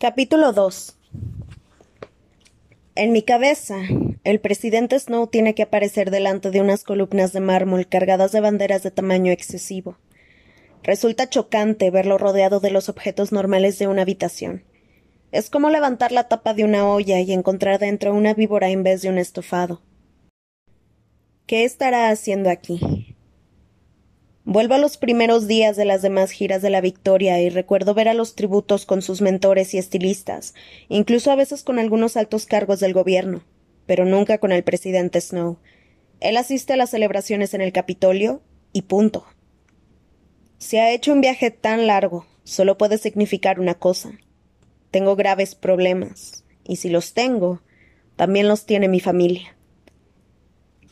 Capítulo 2 En mi cabeza, el presidente Snow tiene que aparecer delante de unas columnas de mármol cargadas de banderas de tamaño excesivo. Resulta chocante verlo rodeado de los objetos normales de una habitación. Es como levantar la tapa de una olla y encontrar dentro una víbora en vez de un estofado. ¿Qué estará haciendo aquí? Vuelvo a los primeros días de las demás giras de la Victoria y recuerdo ver a los tributos con sus mentores y estilistas, incluso a veces con algunos altos cargos del gobierno, pero nunca con el presidente Snow. Él asiste a las celebraciones en el Capitolio y punto. Se ha hecho un viaje tan largo, solo puede significar una cosa. Tengo graves problemas, y si los tengo, también los tiene mi familia.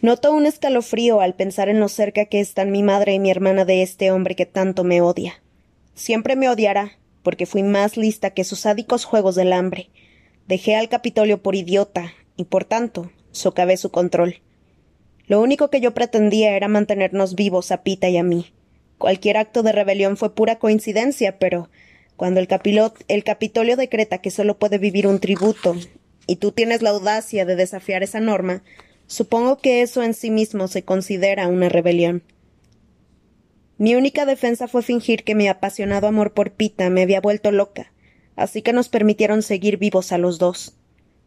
Noto un escalofrío al pensar en lo cerca que están mi madre y mi hermana de este hombre que tanto me odia. Siempre me odiará, porque fui más lista que sus sádicos juegos del hambre. Dejé al Capitolio por idiota, y por tanto, socavé su control. Lo único que yo pretendía era mantenernos vivos a Pita y a mí. Cualquier acto de rebelión fue pura coincidencia, pero cuando el, el Capitolio decreta que solo puede vivir un tributo, y tú tienes la audacia de desafiar esa norma, Supongo que eso en sí mismo se considera una rebelión. Mi única defensa fue fingir que mi apasionado amor por Pita me había vuelto loca, así que nos permitieron seguir vivos a los dos.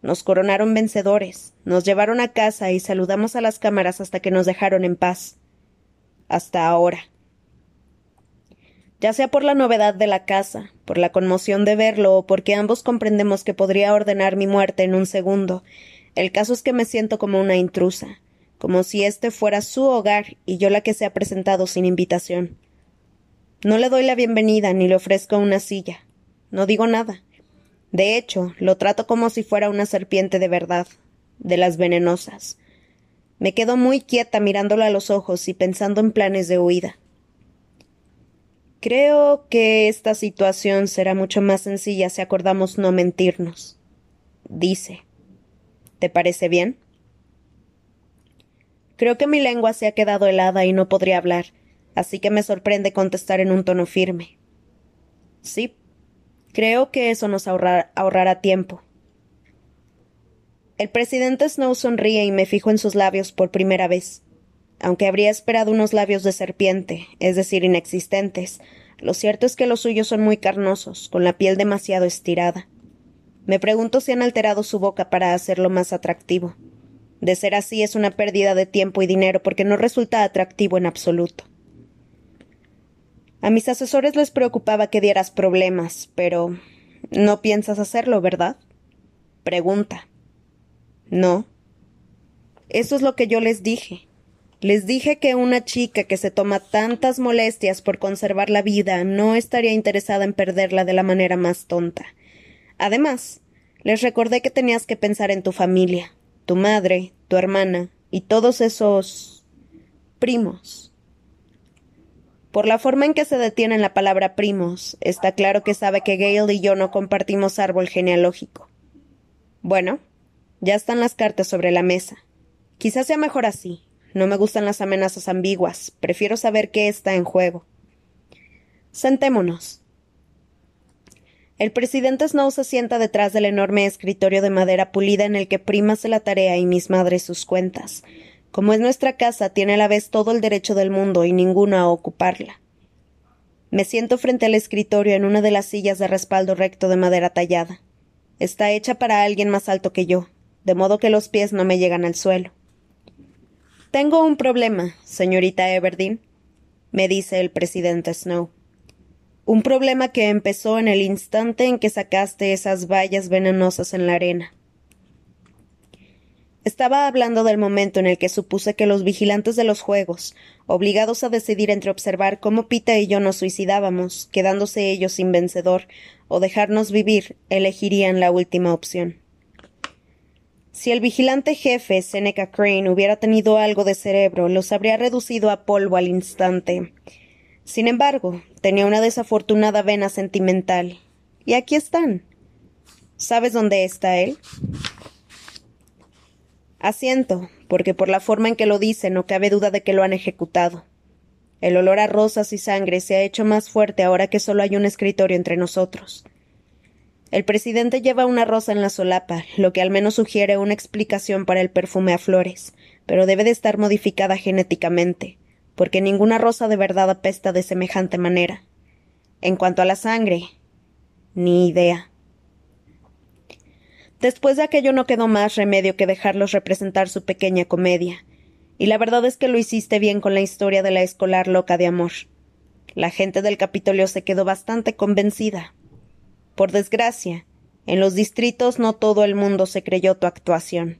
Nos coronaron vencedores, nos llevaron a casa y saludamos a las cámaras hasta que nos dejaron en paz. Hasta ahora. Ya sea por la novedad de la casa, por la conmoción de verlo o porque ambos comprendemos que podría ordenar mi muerte en un segundo, el caso es que me siento como una intrusa, como si este fuera su hogar y yo la que se ha presentado sin invitación. No le doy la bienvenida ni le ofrezco una silla. No digo nada. De hecho, lo trato como si fuera una serpiente de verdad, de las venenosas. Me quedo muy quieta mirándolo a los ojos y pensando en planes de huida. Creo que esta situación será mucho más sencilla si acordamos no mentirnos. Dice. ¿Te parece bien? Creo que mi lengua se ha quedado helada y no podría hablar, así que me sorprende contestar en un tono firme. Sí, creo que eso nos ahorrará tiempo. El presidente Snow sonríe y me fijo en sus labios por primera vez. Aunque habría esperado unos labios de serpiente, es decir, inexistentes, lo cierto es que los suyos son muy carnosos, con la piel demasiado estirada. Me pregunto si han alterado su boca para hacerlo más atractivo. De ser así es una pérdida de tiempo y dinero porque no resulta atractivo en absoluto. A mis asesores les preocupaba que dieras problemas, pero no piensas hacerlo, ¿verdad? Pregunta. No. Eso es lo que yo les dije. Les dije que una chica que se toma tantas molestias por conservar la vida no estaría interesada en perderla de la manera más tonta. Además, les recordé que tenías que pensar en tu familia, tu madre, tu hermana y todos esos primos. Por la forma en que se detiene en la palabra primos, está claro que sabe que Gale y yo no compartimos árbol genealógico. Bueno, ya están las cartas sobre la mesa. Quizás sea mejor así. No me gustan las amenazas ambiguas. Prefiero saber qué está en juego. Sentémonos. El presidente Snow se sienta detrás del enorme escritorio de madera pulida en el que se la tarea y mis madres sus cuentas. Como es nuestra casa, tiene a la vez todo el derecho del mundo y ninguno a ocuparla. Me siento frente al escritorio en una de las sillas de respaldo recto de madera tallada. Está hecha para alguien más alto que yo, de modo que los pies no me llegan al suelo. Tengo un problema, señorita Everdeen, me dice el presidente Snow. Un problema que empezó en el instante en que sacaste esas vallas venenosas en la arena. Estaba hablando del momento en el que supuse que los vigilantes de los juegos, obligados a decidir entre observar cómo Pita y yo nos suicidábamos, quedándose ellos sin vencedor, o dejarnos vivir, elegirían la última opción. Si el vigilante jefe, Seneca Crane, hubiera tenido algo de cerebro, los habría reducido a polvo al instante. Sin embargo, tenía una desafortunada vena sentimental. Y aquí están. ¿Sabes dónde está él? Asiento, porque por la forma en que lo dice no cabe duda de que lo han ejecutado. El olor a rosas y sangre se ha hecho más fuerte ahora que solo hay un escritorio entre nosotros. El presidente lleva una rosa en la solapa, lo que al menos sugiere una explicación para el perfume a flores, pero debe de estar modificada genéticamente, porque ninguna rosa de verdad apesta de semejante manera. En cuanto a la sangre, ni idea. Después de aquello no quedó más remedio que dejarlos representar su pequeña comedia, y la verdad es que lo hiciste bien con la historia de la escolar loca de amor. La gente del Capitolio se quedó bastante convencida. Por desgracia, en los distritos no todo el mundo se creyó tu actuación.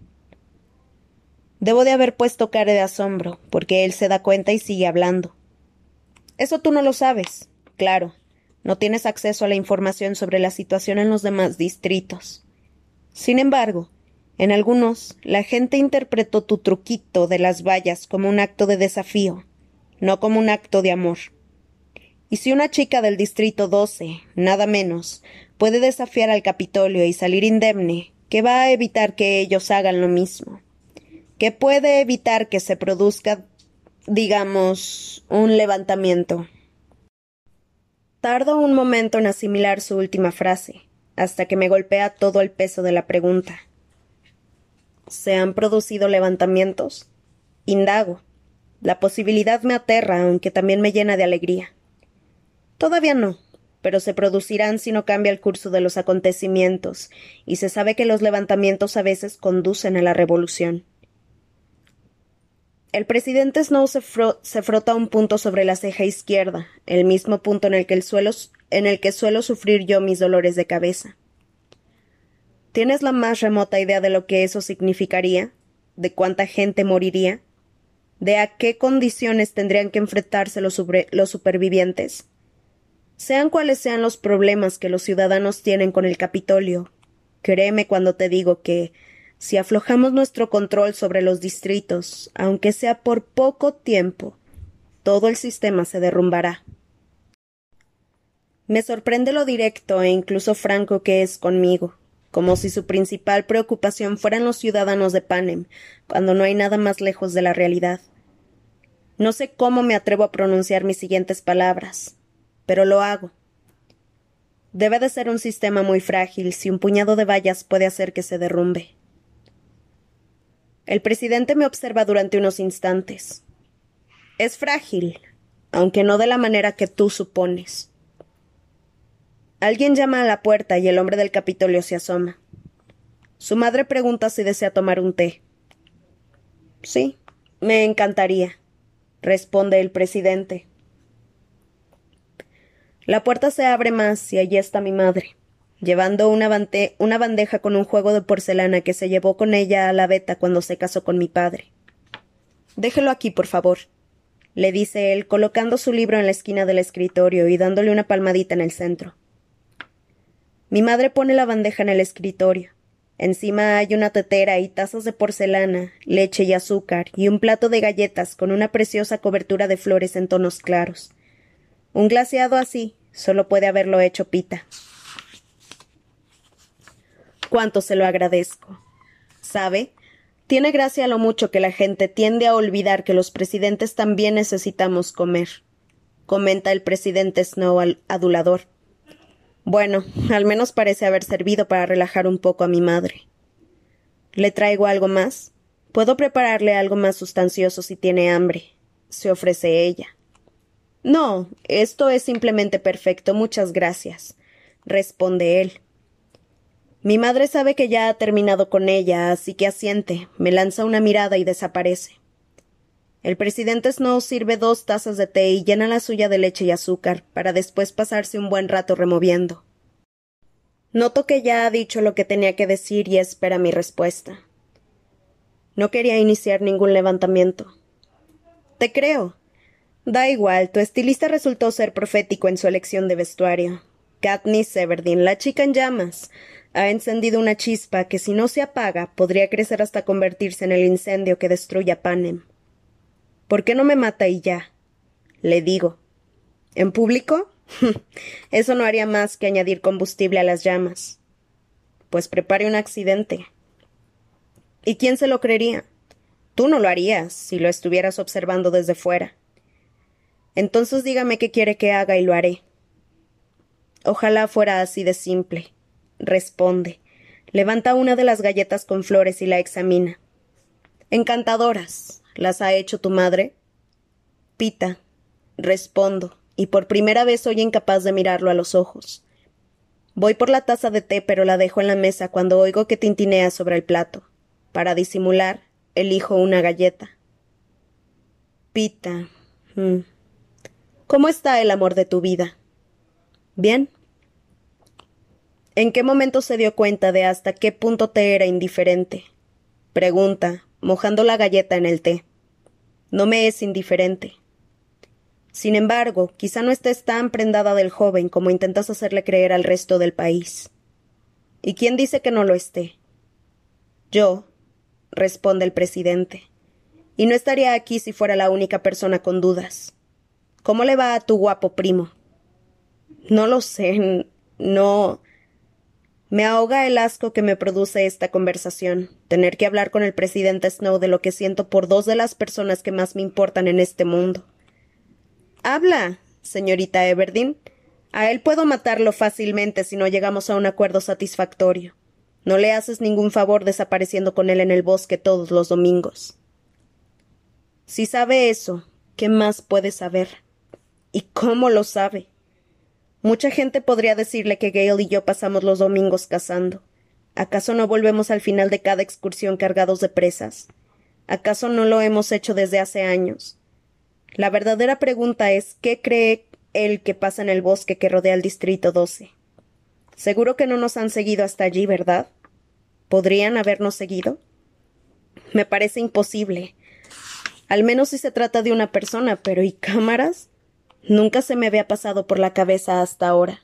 Debo de haber puesto cara de asombro, porque él se da cuenta y sigue hablando. Eso tú no lo sabes, claro. No tienes acceso a la información sobre la situación en los demás distritos. Sin embargo, en algunos, la gente interpretó tu truquito de las vallas como un acto de desafío, no como un acto de amor. Y si una chica del Distrito 12, nada menos, puede desafiar al Capitolio y salir indemne, ¿qué va a evitar que ellos hagan lo mismo? ¿Qué puede evitar que se produzca, digamos, un levantamiento? Tardo un momento en asimilar su última frase, hasta que me golpea todo el peso de la pregunta. ¿Se han producido levantamientos? Indago. La posibilidad me aterra, aunque también me llena de alegría. Todavía no, pero se producirán si no cambia el curso de los acontecimientos, y se sabe que los levantamientos a veces conducen a la revolución. El presidente Snow se, frota un punto sobre la ceja izquierda, el mismo punto en el que, suelo sufrir yo mis dolores de cabeza. ¿Tienes la más remota idea de lo que eso significaría? ¿De cuánta gente moriría? ¿De a qué condiciones tendrían que enfrentarse los supervivientes? Sean cuales sean los problemas que los ciudadanos tienen con el Capitolio, créeme cuando te digo que, si aflojamos nuestro control sobre los distritos, aunque sea por poco tiempo, todo el sistema se derrumbará. Me sorprende lo directo e incluso franco que es conmigo, como si su principal preocupación fueran los ciudadanos de Panem, cuando no hay nada más lejos de la realidad. No sé cómo me atrevo a pronunciar mis siguientes palabras, pero lo hago. Debe de ser un sistema muy frágil si un puñado de vallas puede hacer que se derrumbe. El presidente me observa durante unos instantes. Es frágil, aunque no de la manera que tú supones. Alguien llama a la puerta y el hombre del Capitolio se asoma. Su madre pregunta si desea tomar un té. Sí, me encantaría, responde el presidente. La puerta se abre más y allí está mi madre, llevando una, una bandeja con un juego de porcelana que se llevó con ella a la veta cuando se casó con mi padre. Déjelo aquí, por favor, le dice él, colocando su libro en la esquina del escritorio y dándole una palmadita en el centro. Mi madre pone la bandeja en el escritorio. Encima hay una tetera y tazas de porcelana, leche y azúcar, y un plato de galletas con una preciosa cobertura de flores en tonos claros. Un glaseado así solo puede haberlo hecho Pita. Cuánto se lo agradezco. ¿Sabe? Tiene gracia lo mucho que la gente tiende a olvidar que los presidentes también necesitamos comer, comenta el presidente Snow al adulador. Bueno, al menos parece haber servido para relajar un poco a mi madre. ¿Le traigo algo más? Puedo prepararle algo más sustancioso si tiene hambre, se ofrece ella. No, esto es simplemente perfecto, muchas gracias, responde él. Mi madre sabe que ya ha terminado con ella, así que asiente, me lanza una mirada y desaparece. El presidente Snow sirve dos tazas de té y llena la suya de leche y azúcar, para después pasarse un buen rato removiendo. Noto que ya ha dicho lo que tenía que decir y espera mi respuesta. No quería iniciar ningún levantamiento. Te creo, Da igual, tu estilista resultó ser profético en su elección de vestuario. Katniss Severdeen, la chica en llamas, ha encendido una chispa que si no se apaga podría crecer hasta convertirse en el incendio que destruya Panem. ¿Por qué no me mata y ya? Le digo. ¿En público? Eso no haría más que añadir combustible a las llamas. Pues prepare un accidente. ¿Y quién se lo creería? Tú no lo harías si lo estuvieras observando desde fuera. Entonces dígame qué quiere que haga y lo haré. Ojalá fuera así de simple. responde. Levanta una de las galletas con flores y la examina. Encantadoras. ¿Las ha hecho tu madre? Pita. Respondo, y por primera vez soy incapaz de mirarlo a los ojos. Voy por la taza de té, pero la dejo en la mesa cuando oigo que tintinea sobre el plato. Para disimular, elijo una galleta. Pita. Mm. ¿Cómo está el amor de tu vida? Bien. ¿En qué momento se dio cuenta de hasta qué punto te era indiferente? Pregunta, mojando la galleta en el té. No me es indiferente. Sin embargo, quizá no estés tan prendada del joven como intentas hacerle creer al resto del país. ¿Y quién dice que no lo esté? Yo, responde el presidente. Y no estaría aquí si fuera la única persona con dudas. ¿Cómo le va a tu guapo primo? No lo sé, no. Me ahoga el asco que me produce esta conversación, tener que hablar con el presidente Snow de lo que siento por dos de las personas que más me importan en este mundo. Habla, señorita Everdeen. A él puedo matarlo fácilmente si no llegamos a un acuerdo satisfactorio. No le haces ningún favor desapareciendo con él en el bosque todos los domingos. Si sabe eso, ¿qué más puede saber? ¿Y cómo lo sabe? Mucha gente podría decirle que Gale y yo pasamos los domingos cazando. ¿Acaso no volvemos al final de cada excursión cargados de presas? ¿Acaso no lo hemos hecho desde hace años? La verdadera pregunta es ¿qué cree él que pasa en el bosque que rodea el Distrito 12? Seguro que no nos han seguido hasta allí, ¿verdad? ¿Podrían habernos seguido? Me parece imposible. Al menos si se trata de una persona, pero ¿y cámaras? Nunca se me había pasado por la cabeza hasta ahora.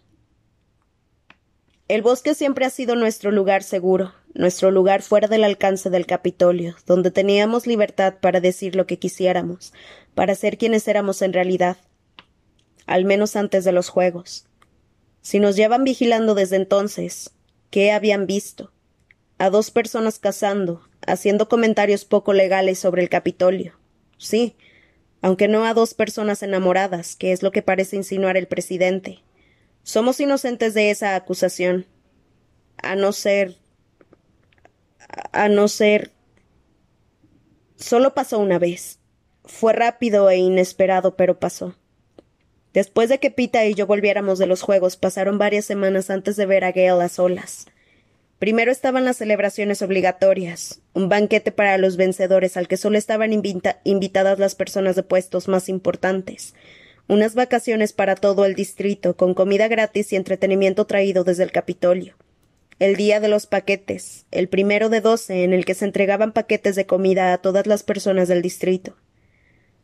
El bosque siempre ha sido nuestro lugar seguro, nuestro lugar fuera del alcance del Capitolio, donde teníamos libertad para decir lo que quisiéramos, para ser quienes éramos en realidad, al menos antes de los Juegos. Si nos llevan vigilando desde entonces, ¿qué habían visto? A dos personas cazando, haciendo comentarios poco legales sobre el Capitolio. Sí, aunque no a dos personas enamoradas, que es lo que parece insinuar el presidente. Somos inocentes de esa acusación. A no ser a no ser. Solo pasó una vez. Fue rápido e inesperado, pero pasó. Después de que Pita y yo volviéramos de los juegos, pasaron varias semanas antes de ver a Gale a solas. Primero estaban las celebraciones obligatorias, un banquete para los vencedores al que solo estaban invitadas las personas de puestos más importantes, unas vacaciones para todo el distrito, con comida gratis y entretenimiento traído desde el Capitolio el día de los paquetes, el primero de doce, en el que se entregaban paquetes de comida a todas las personas del distrito.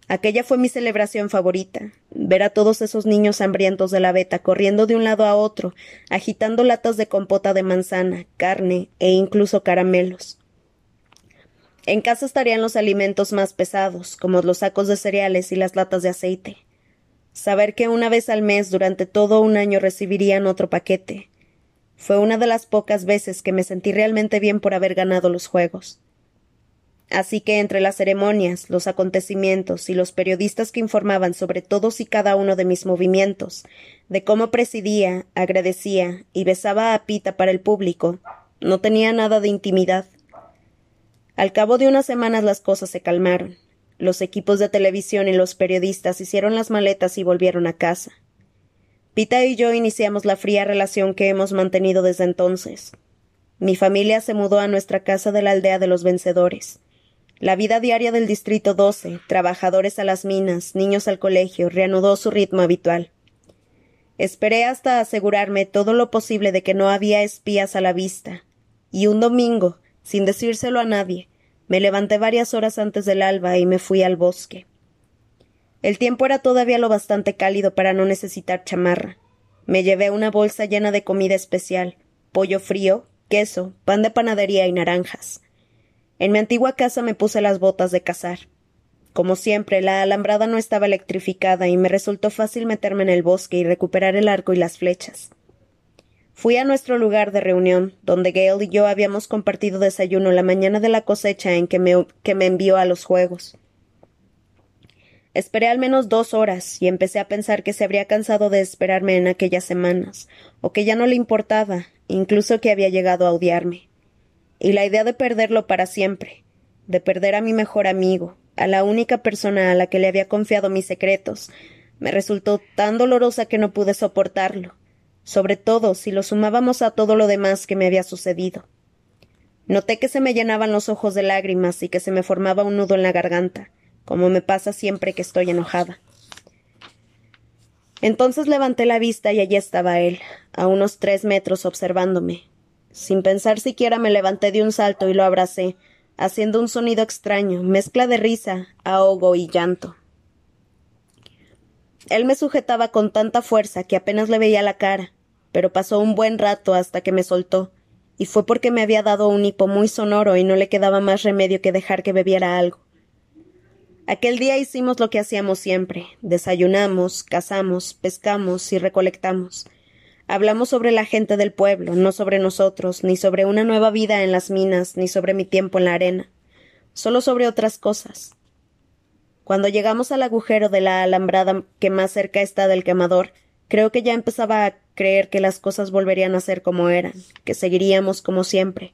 Aquella fue mi celebración favorita, ver a todos esos niños hambrientos de la veta corriendo de un lado a otro, agitando latas de compota de manzana, carne e incluso caramelos. En casa estarían los alimentos más pesados, como los sacos de cereales y las latas de aceite. Saber que una vez al mes durante todo un año recibirían otro paquete, fue una de las pocas veces que me sentí realmente bien por haber ganado los Juegos. Así que entre las ceremonias, los acontecimientos y los periodistas que informaban sobre todos y cada uno de mis movimientos, de cómo presidía, agradecía y besaba a Pita para el público, no tenía nada de intimidad. Al cabo de unas semanas las cosas se calmaron. Los equipos de televisión y los periodistas hicieron las maletas y volvieron a casa. Pita y yo iniciamos la fría relación que hemos mantenido desde entonces. Mi familia se mudó a nuestra casa de la aldea de los vencedores. La vida diaria del Distrito 12, trabajadores a las minas, niños al colegio, reanudó su ritmo habitual. Esperé hasta asegurarme todo lo posible de que no había espías a la vista, y un domingo, sin decírselo a nadie, me levanté varias horas antes del alba y me fui al bosque. El tiempo era todavía lo bastante cálido para no necesitar chamarra. Me llevé una bolsa llena de comida especial, pollo frío, queso, pan de panadería y naranjas. En mi antigua casa me puse las botas de cazar. Como siempre, la alambrada no estaba electrificada y me resultó fácil meterme en el bosque y recuperar el arco y las flechas. Fui a nuestro lugar de reunión, donde Gale y yo habíamos compartido desayuno la mañana de la cosecha en que me, que me envió a los juegos. Esperé al menos dos horas y empecé a pensar que se habría cansado de esperarme en aquellas semanas, o que ya no le importaba, incluso que había llegado a odiarme. Y la idea de perderlo para siempre, de perder a mi mejor amigo, a la única persona a la que le había confiado mis secretos, me resultó tan dolorosa que no pude soportarlo, sobre todo si lo sumábamos a todo lo demás que me había sucedido. Noté que se me llenaban los ojos de lágrimas y que se me formaba un nudo en la garganta, como me pasa siempre que estoy enojada. Entonces levanté la vista y allí estaba él, a unos tres metros observándome. Sin pensar siquiera me levanté de un salto y lo abracé, haciendo un sonido extraño, mezcla de risa, ahogo y llanto. Él me sujetaba con tanta fuerza que apenas le veía la cara, pero pasó un buen rato hasta que me soltó, y fue porque me había dado un hipo muy sonoro y no le quedaba más remedio que dejar que bebiera algo. Aquel día hicimos lo que hacíamos siempre desayunamos, cazamos, pescamos y recolectamos. Hablamos sobre la gente del pueblo, no sobre nosotros, ni sobre una nueva vida en las minas, ni sobre mi tiempo en la arena, solo sobre otras cosas. Cuando llegamos al agujero de la alambrada que más cerca está del quemador, creo que ya empezaba a creer que las cosas volverían a ser como eran, que seguiríamos como siempre.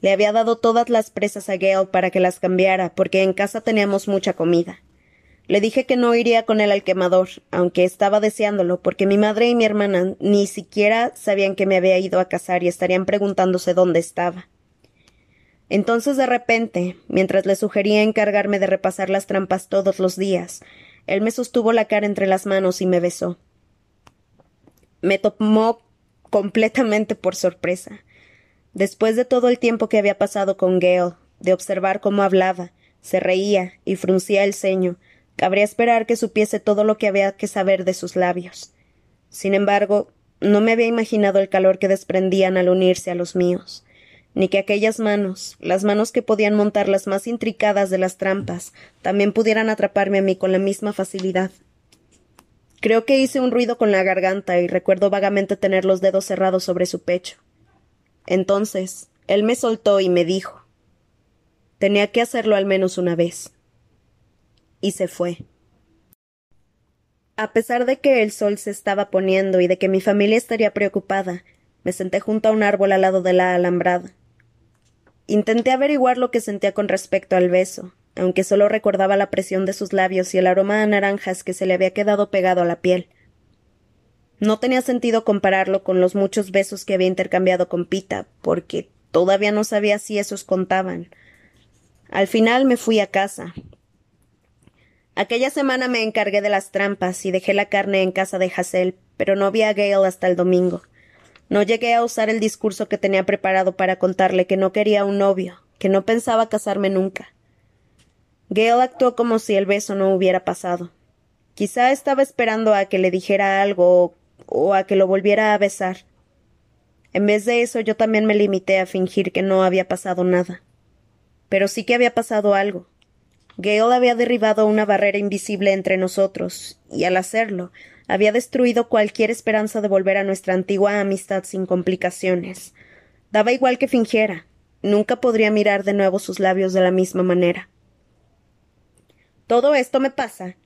Le había dado todas las presas a Gale para que las cambiara, porque en casa teníamos mucha comida. Le dije que no iría con él al quemador, aunque estaba deseándolo, porque mi madre y mi hermana ni siquiera sabían que me había ido a casar y estarían preguntándose dónde estaba. Entonces de repente, mientras le sugería encargarme de repasar las trampas todos los días, él me sostuvo la cara entre las manos y me besó. Me tomó completamente por sorpresa. Después de todo el tiempo que había pasado con Gale, de observar cómo hablaba, se reía y fruncía el ceño, cabría esperar que supiese todo lo que había que saber de sus labios. Sin embargo, no me había imaginado el calor que desprendían al unirse a los míos, ni que aquellas manos, las manos que podían montar las más intricadas de las trampas, también pudieran atraparme a mí con la misma facilidad. Creo que hice un ruido con la garganta y recuerdo vagamente tener los dedos cerrados sobre su pecho. Entonces, él me soltó y me dijo tenía que hacerlo al menos una vez. Y se fue. A pesar de que el sol se estaba poniendo y de que mi familia estaría preocupada, me senté junto a un árbol al lado de la alambrada. Intenté averiguar lo que sentía con respecto al beso, aunque solo recordaba la presión de sus labios y el aroma a naranjas que se le había quedado pegado a la piel. No tenía sentido compararlo con los muchos besos que había intercambiado con Pita, porque todavía no sabía si esos contaban. Al final me fui a casa. Aquella semana me encargué de las trampas y dejé la carne en casa de Hassel, pero no vi a Gale hasta el domingo. No llegué a usar el discurso que tenía preparado para contarle que no quería un novio, que no pensaba casarme nunca. Gale actuó como si el beso no hubiera pasado. Quizá estaba esperando a que le dijera algo o a que lo volviera a besar. En vez de eso yo también me limité a fingir que no había pasado nada. Pero sí que había pasado algo. Gale había derribado una barrera invisible entre nosotros, y al hacerlo, había destruido cualquier esperanza de volver a nuestra antigua amistad sin complicaciones. Daba igual que fingiera. Nunca podría mirar de nuevo sus labios de la misma manera. Todo esto me pasa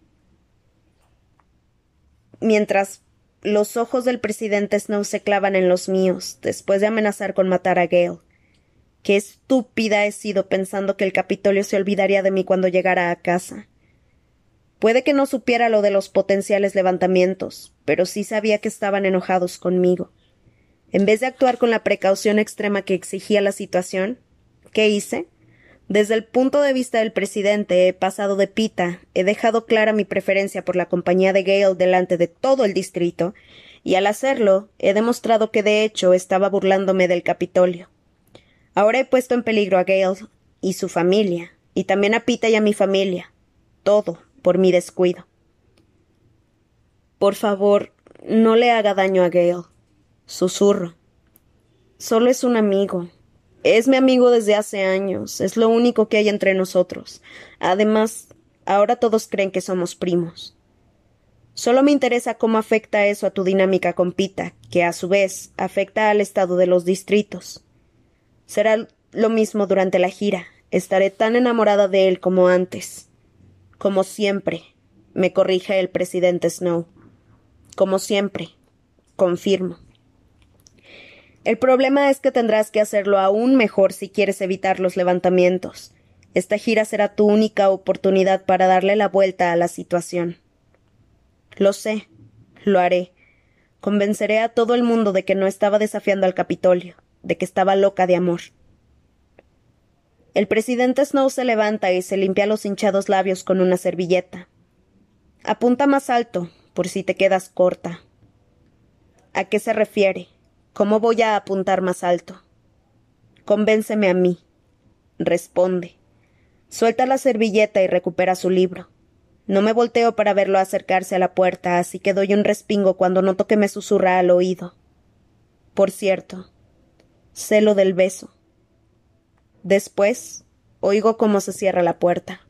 mientras los ojos del presidente Snow se clavan en los míos, después de amenazar con matar a Gale. Qué estúpida he sido pensando que el Capitolio se olvidaría de mí cuando llegara a casa. Puede que no supiera lo de los potenciales levantamientos, pero sí sabía que estaban enojados conmigo. En vez de actuar con la precaución extrema que exigía la situación, ¿qué hice? Desde el punto de vista del presidente he pasado de pita, he dejado clara mi preferencia por la compañía de Gale delante de todo el distrito, y al hacerlo he demostrado que de hecho estaba burlándome del Capitolio. Ahora he puesto en peligro a Gale y su familia, y también a Pita y a mi familia. Todo por mi descuido. Por favor, no le haga daño a Gale. Susurro. Solo es un amigo, es mi amigo desde hace años, es lo único que hay entre nosotros. Además, ahora todos creen que somos primos. Solo me interesa cómo afecta eso a tu dinámica con Pita, que a su vez afecta al estado de los distritos. Será lo mismo durante la gira. Estaré tan enamorada de él como antes. Como siempre, me corrige el presidente Snow. Como siempre, confirmo. El problema es que tendrás que hacerlo aún mejor si quieres evitar los levantamientos. Esta gira será tu única oportunidad para darle la vuelta a la situación. Lo sé, lo haré. Convenceré a todo el mundo de que no estaba desafiando al Capitolio, de que estaba loca de amor. El presidente Snow se levanta y se limpia los hinchados labios con una servilleta. Apunta más alto, por si te quedas corta. ¿A qué se refiere? ¿Cómo voy a apuntar más alto? Convénceme a mí. Responde. Suelta la servilleta y recupera su libro. No me volteo para verlo acercarse a la puerta, así que doy un respingo cuando noto que me susurra al oído. Por cierto, sé lo del beso. Después, oigo cómo se cierra la puerta.